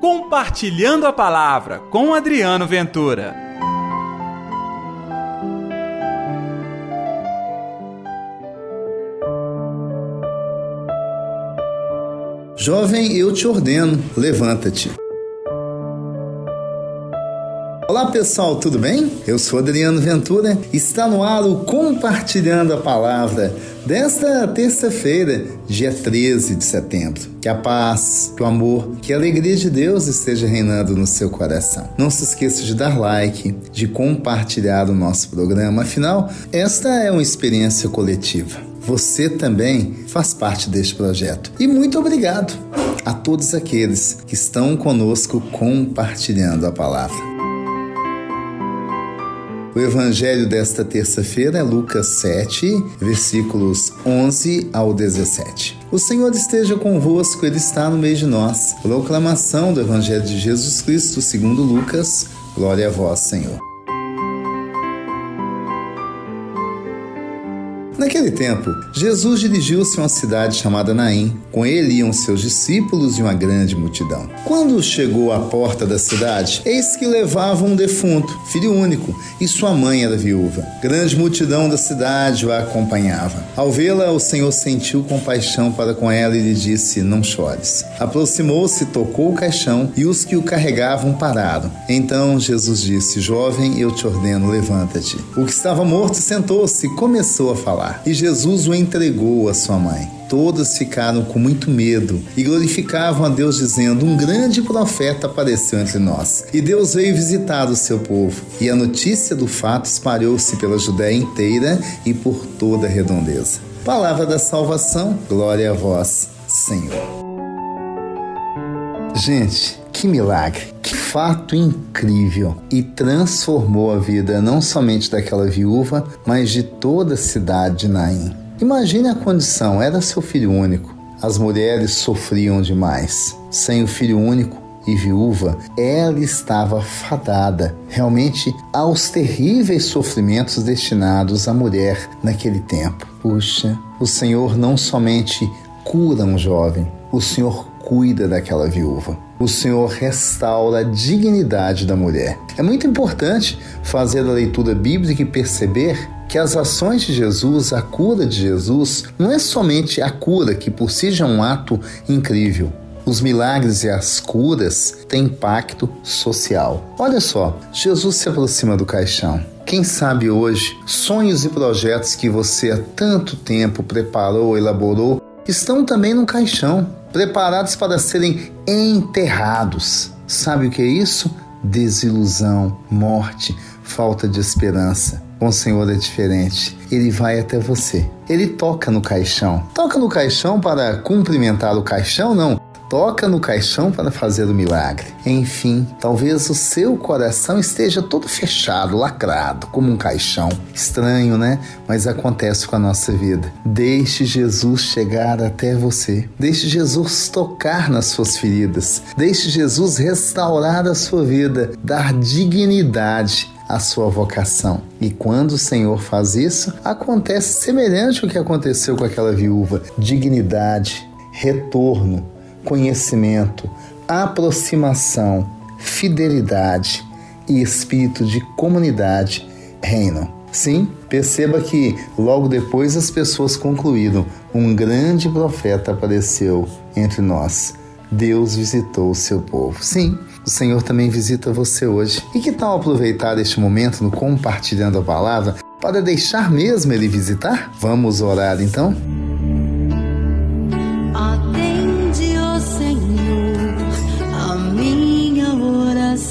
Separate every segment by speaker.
Speaker 1: Compartilhando a Palavra com Adriano Ventura.
Speaker 2: Jovem, eu te ordeno, levanta-te. Olá pessoal, tudo bem? Eu sou Adriano Ventura. Está no ar o Compartilhando a Palavra desta terça-feira, dia 13 de setembro. Que a paz, que o amor, que a alegria de Deus esteja reinando no seu coração. Não se esqueça de dar like, de compartilhar o nosso programa. Afinal, esta é uma experiência coletiva. Você também faz parte deste projeto. E muito obrigado a todos aqueles que estão conosco compartilhando a palavra. O evangelho desta terça-feira é Lucas 7, versículos 11 ao 17. O Senhor esteja convosco, Ele está no meio de nós. Proclamação do Evangelho de Jesus Cristo, segundo Lucas. Glória a vós, Senhor. Naquele tempo, Jesus dirigiu-se a uma cidade chamada Naim. Com ele iam seus discípulos e uma grande multidão. Quando chegou à porta da cidade, eis que levava um defunto, filho único, e sua mãe era viúva. Grande multidão da cidade o acompanhava. Ao vê-la, o Senhor sentiu compaixão para com ela e lhe disse: Não chores. Aproximou-se, tocou o caixão e os que o carregavam pararam. Então Jesus disse: Jovem, eu te ordeno, levanta-te. O que estava morto sentou-se e começou a falar e Jesus o entregou à sua mãe. Todos ficaram com muito medo e glorificavam a Deus, dizendo: Um grande profeta apareceu entre nós. E Deus veio visitar o seu povo. E a notícia do fato espalhou-se pela Judéia inteira e por toda a redondeza. Palavra da salvação, glória a vós, Senhor. Gente, que milagre, que fato incrível e transformou a vida não somente daquela viúva, mas de toda a cidade de Naim. Imagine a condição, era seu filho único. As mulheres sofriam demais. Sem o filho único e viúva, ela estava fadada realmente aos terríveis sofrimentos destinados à mulher naquele tempo. Puxa, o Senhor não somente cura um jovem, o Senhor cuida daquela viúva. O Senhor restaura a dignidade da mulher. É muito importante fazer a leitura bíblica e perceber que as ações de Jesus, a cura de Jesus, não é somente a cura, que por si já é um ato incrível. Os milagres e as curas têm impacto social. Olha só, Jesus se aproxima do caixão. Quem sabe hoje, sonhos e projetos que você há tanto tempo preparou, elaborou, estão também no caixão preparados para serem enterrados. Sabe o que é isso? Desilusão, morte, falta de esperança. Com o Senhor é diferente. Ele vai até você. Ele toca no caixão. Toca no caixão para cumprimentar o caixão? Não toca no caixão para fazer o milagre. Enfim, talvez o seu coração esteja todo fechado, lacrado, como um caixão. Estranho, né? Mas acontece com a nossa vida. Deixe Jesus chegar até você. Deixe Jesus tocar nas suas feridas. Deixe Jesus restaurar a sua vida, dar dignidade à sua vocação. E quando o Senhor faz isso, acontece semelhante ao que aconteceu com aquela viúva: dignidade, retorno, conhecimento, aproximação, fidelidade e espírito de comunidade reinam. Sim, perceba que logo depois as pessoas concluíram: um grande profeta apareceu entre nós. Deus visitou o seu povo. Sim, o Senhor também visita você hoje. E que tal aproveitar este momento no compartilhando a palavra para deixar mesmo ele visitar? Vamos orar então?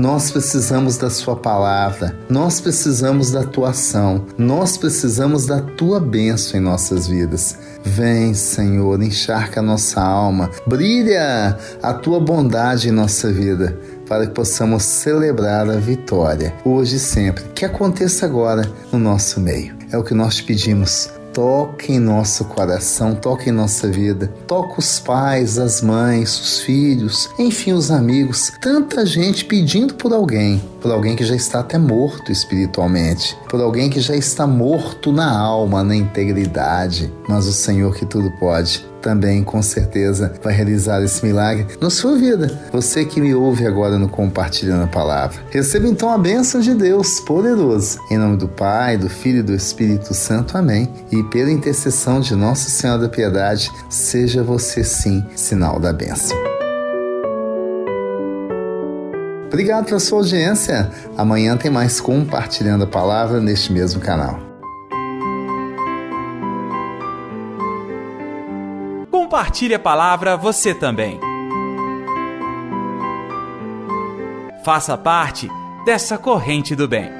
Speaker 2: Nós precisamos da Sua palavra, nós precisamos da Tua ação, nós precisamos da Tua bênção em nossas vidas. Vem, Senhor, encharca a nossa alma, brilha a Tua bondade em nossa vida, para que possamos celebrar a vitória, hoje e sempre. Que aconteça agora no nosso meio. é o que nós te pedimos toque em nosso coração, toque em nossa vida. Toca os pais, as mães, os filhos, enfim, os amigos. Tanta gente pedindo por alguém, por alguém que já está até morto espiritualmente, por alguém que já está morto na alma, na integridade. Mas o Senhor que tudo pode também com certeza vai realizar esse milagre na sua vida. Você que me ouve agora no Compartilhando a Palavra. Receba então a bênção de Deus poderoso. Em nome do Pai, do Filho e do Espírito Santo. Amém. E pela intercessão de Nossa Senhora da Piedade, seja você sim sinal da bênção. Obrigado pela sua audiência. Amanhã tem mais Compartilhando a Palavra neste mesmo canal.
Speaker 1: Compartilhe a palavra você também. Faça parte dessa corrente do bem.